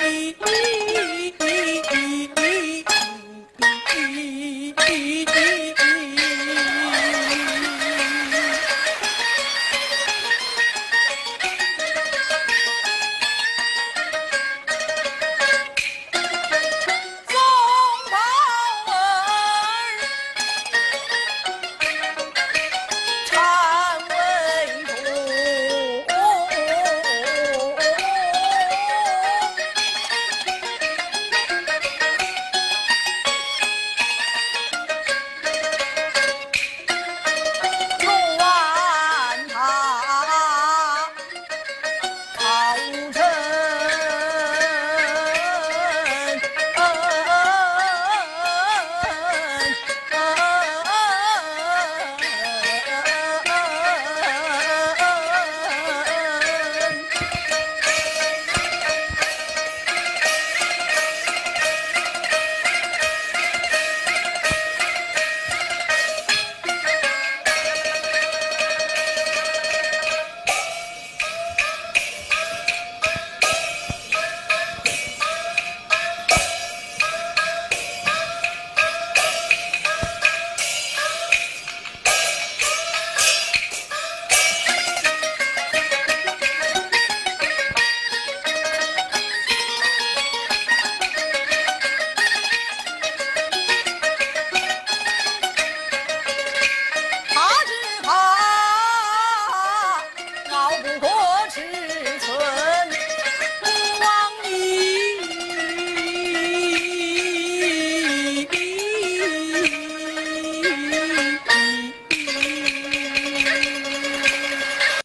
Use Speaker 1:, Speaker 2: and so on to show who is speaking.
Speaker 1: Eee. 叮咚